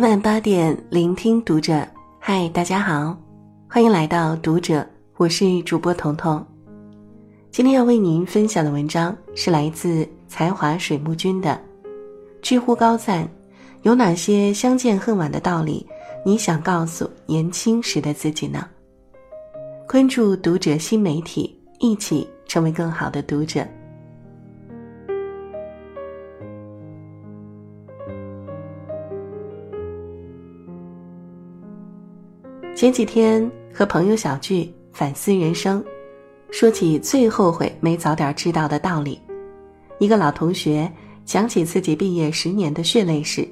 每晚八点，聆听读者。嗨，大家好，欢迎来到读者，我是主播彤彤。今天要为您分享的文章是来自才华水木君的。知乎高赞：有哪些相见恨晚的道理？你想告诉年轻时的自己呢？关注读者新媒体，一起成为更好的读者。前几天和朋友小聚，反思人生，说起最后悔没早点知道的道理。一个老同学讲起自己毕业十年的血泪史。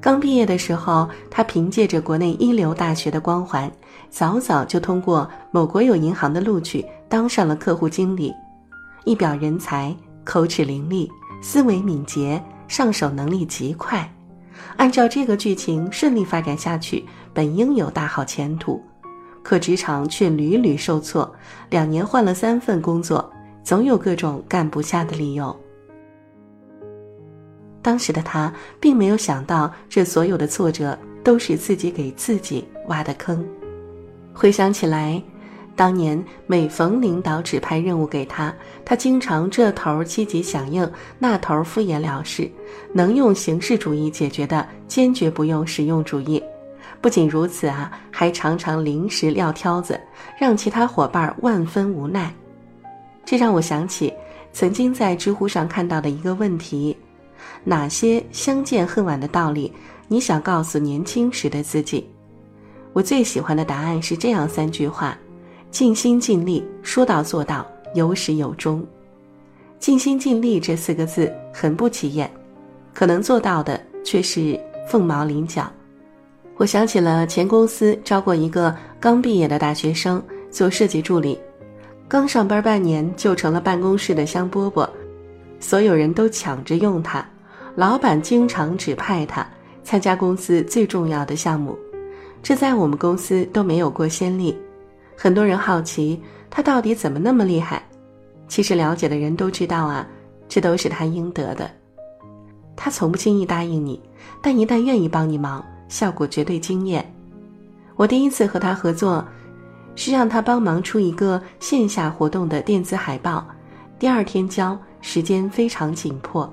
刚毕业的时候，他凭借着国内一流大学的光环，早早就通过某国有银行的录取，当上了客户经理。一表人才，口齿伶俐，思维敏捷，上手能力极快。按照这个剧情顺利发展下去。本应有大好前途，可职场却屡屡受挫，两年换了三份工作，总有各种干不下的理由。当时的他并没有想到，这所有的挫折都是自己给自己挖的坑。回想起来，当年每逢领导指派任务给他，他经常这头积极响应，那头敷衍了事，能用形式主义解决的，坚决不用实用主义。不仅如此啊，还常常临时撂挑子，让其他伙伴万分无奈。这让我想起曾经在知乎上看到的一个问题：哪些相见恨晚的道理，你想告诉年轻时的自己？我最喜欢的答案是这样三句话：尽心尽力，说到做到，有始有终。尽心尽力这四个字很不起眼，可能做到的却是凤毛麟角。我想起了前公司招过一个刚毕业的大学生做设计助理，刚上班半年就成了办公室的香饽饽，所有人都抢着用他，老板经常指派他参加公司最重要的项目，这在我们公司都没有过先例。很多人好奇他到底怎么那么厉害，其实了解的人都知道啊，这都是他应得的。他从不轻易答应你，但一旦愿意帮你忙。效果绝对惊艳。我第一次和他合作，是让他帮忙出一个线下活动的电子海报。第二天交，时间非常紧迫，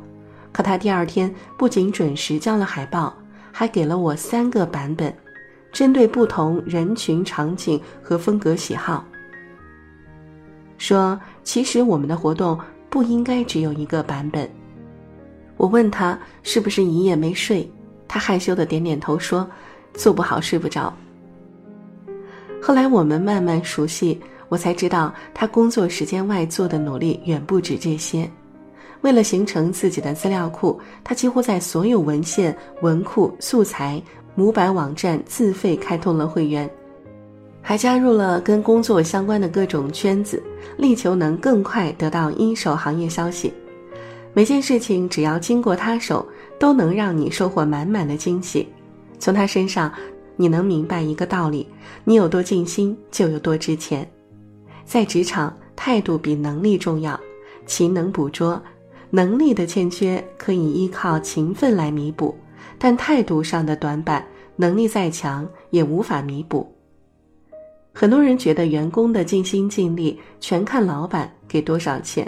可他第二天不仅准时交了海报，还给了我三个版本，针对不同人群、场景和风格喜好。说其实我们的活动不应该只有一个版本。我问他是不是一夜没睡。他害羞的点点头说：“做不好睡不着。”后来我们慢慢熟悉，我才知道他工作时间外做的努力远不止这些。为了形成自己的资料库，他几乎在所有文献、文库、素材、模板网站自费开通了会员，还加入了跟工作相关的各种圈子，力求能更快得到一手行业消息。每件事情只要经过他手。都能让你收获满满的惊喜。从他身上，你能明白一个道理：你有多尽心，就有多值钱。在职场，态度比能力重要。勤能补拙，能力的欠缺可以依靠勤奋来弥补，但态度上的短板，能力再强也无法弥补。很多人觉得员工的尽心尽力全看老板给多少钱，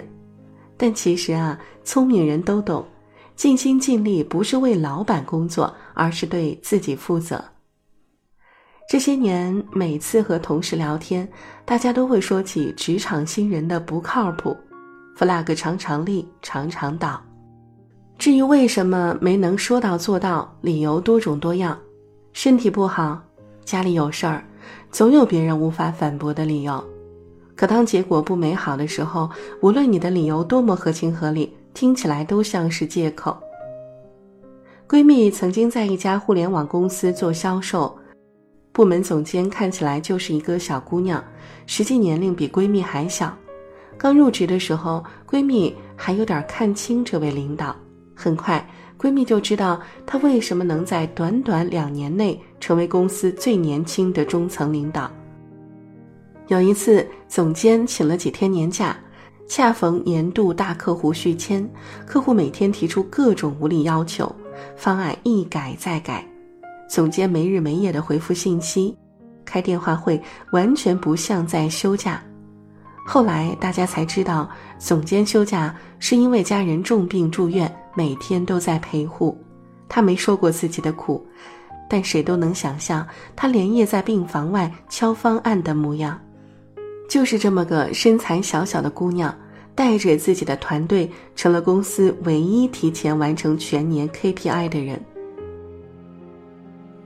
但其实啊，聪明人都懂。尽心尽力不是为老板工作，而是对自己负责。这些年，每次和同事聊天，大家都会说起职场新人的不靠谱，flag 常常立，常常倒。至于为什么没能说到做到，理由多种多样：身体不好，家里有事儿，总有别人无法反驳的理由。可当结果不美好的时候，无论你的理由多么合情合理。听起来都像是借口。闺蜜曾经在一家互联网公司做销售，部门总监看起来就是一个小姑娘，实际年龄比闺蜜还小。刚入职的时候，闺蜜还有点看清这位领导。很快，闺蜜就知道她为什么能在短短两年内成为公司最年轻的中层领导。有一次，总监请了几天年假。恰逢年度大客户续签，客户每天提出各种无理要求，方案一改再改，总监没日没夜的回复信息，开电话会完全不像在休假。后来大家才知道，总监休假是因为家人重病住院，每天都在陪护。他没说过自己的苦，但谁都能想象他连夜在病房外敲方案的模样。就是这么个身材小小的姑娘，带着自己的团队，成了公司唯一提前完成全年 KPI 的人。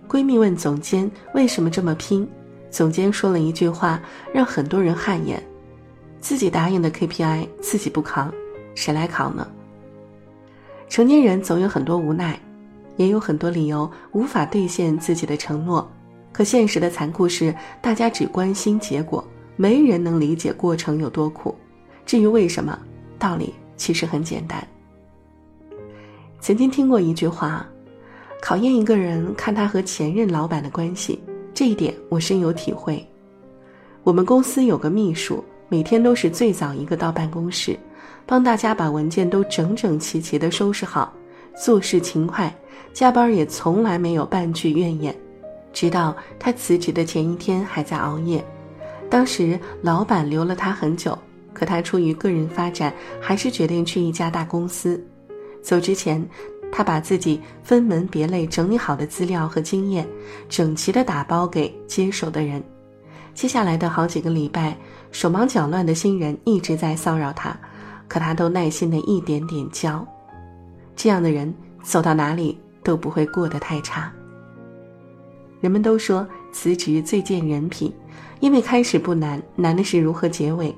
闺蜜问总监为什么这么拼，总监说了一句话，让很多人汗颜。自己答应的 KPI 自己不扛，谁来扛呢？成年人总有很多无奈，也有很多理由无法兑现自己的承诺。可现实的残酷是，大家只关心结果，没人能理解过程有多苦。至于为什么，道理其实很简单。曾经听过一句话：考验一个人，看他和前任老板的关系。这一点我深有体会。我们公司有个秘书。每天都是最早一个到办公室，帮大家把文件都整整齐齐的收拾好，做事勤快，加班也从来没有半句怨言。直到他辞职的前一天还在熬夜。当时老板留了他很久，可他出于个人发展，还是决定去一家大公司。走之前，他把自己分门别类整理好的资料和经验，整齐的打包给接手的人。接下来的好几个礼拜。手忙脚乱的新人一直在骚扰他，可他都耐心的一点点教。这样的人走到哪里都不会过得太差。人们都说辞职最见人品，因为开始不难，难的是如何结尾。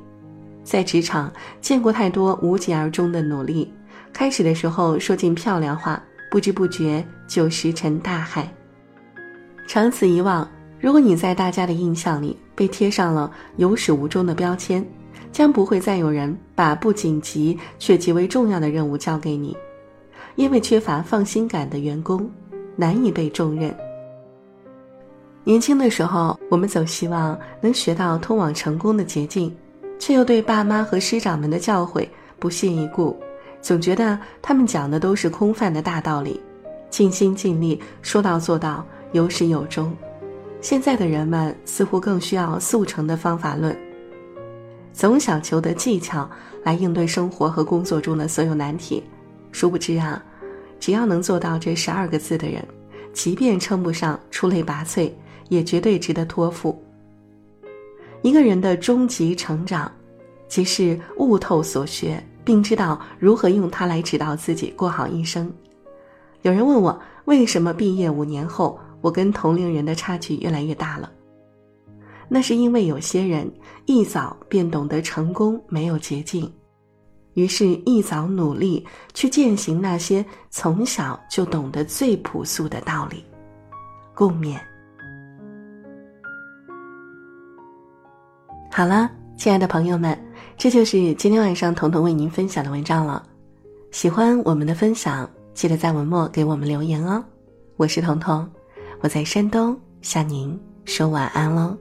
在职场见过太多无疾而终的努力，开始的时候说尽漂亮话，不知不觉就石沉大海。长此以往。如果你在大家的印象里被贴上了有始无终的标签，将不会再有人把不紧急却极为重要的任务交给你，因为缺乏放心感的员工难以被重任。年轻的时候，我们总希望能学到通往成功的捷径，却又对爸妈和师长们的教诲不屑一顾，总觉得他们讲的都是空泛的大道理，尽心尽力，说到做到，有始有终。现在的人们似乎更需要速成的方法论，总想求得技巧来应对生活和工作中的所有难题。殊不知啊，只要能做到这十二个字的人，即便称不上出类拔萃，也绝对值得托付。一个人的终极成长，即是悟透所学，并知道如何用它来指导自己过好一生。有人问我，为什么毕业五年后？我跟同龄人的差距越来越大了，那是因为有些人一早便懂得成功没有捷径，于是一早努力去践行那些从小就懂得最朴素的道理。共勉。好了，亲爱的朋友们，这就是今天晚上彤彤为您分享的文章了。喜欢我们的分享，记得在文末给我们留言哦。我是彤彤。我在山东向您说晚安喽。